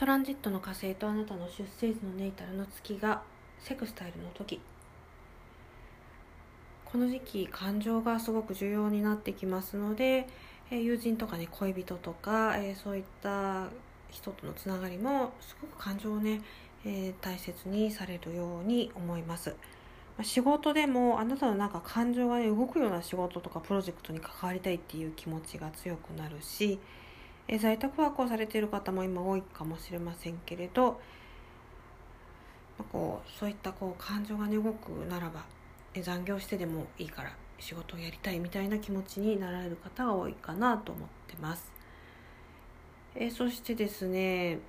トランジットの火星とあなたの出生時のネイタルの月がセクスタイルの時この時期感情がすごく重要になってきますので、え友人とかね恋人とか、えそういった人とのつながりもすごく感情をね、え大切にされるように思います。仕事でもあなたのなんか感情がね動くような仕事とかプロジェクトに関わりたいっていう気持ちが強くなるし、え在宅ワークをされている方も今多いかもしれませんけれど、まこうそういったこう感情がね動くならばえ残業してでもいいから仕事をやりたいみたいな気持ちになられる方が多いかなと思ってます。えそしてですね、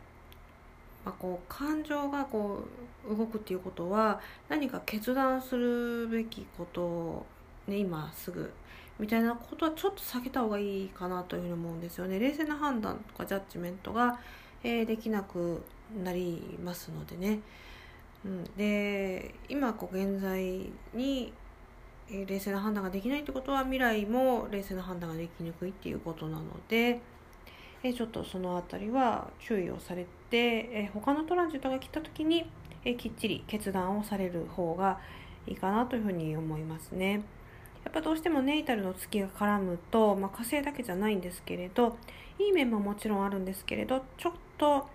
まあ、こう感情がこう動くっていうことは何か決断するべきこと、ね、今すぐみたいなことはちょっと避けた方がいいかなというふうに思うんですよね。冷静な判断とかジャッジメントが、えーできなくなりますのでね。うん、で今こう現在にえ冷静な判断ができないってことは未来も冷静な判断ができにくいっていうことなので、えちょっとそのあたりは注意をされて、えー他のトランジットが来た時に、えきっちり決断をされる方がいいかなというふうに思いますね。やっぱどうしてもネイタルの月が絡むと、まあ、火星だけじゃないんですけれどいい面ももちろんあるんですけれどちょっと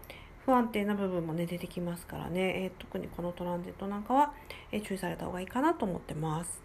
不安定な部分もね出てきますからね、えー特にこのトランジットなんかは、えー注意された方がいいかなと思ってます。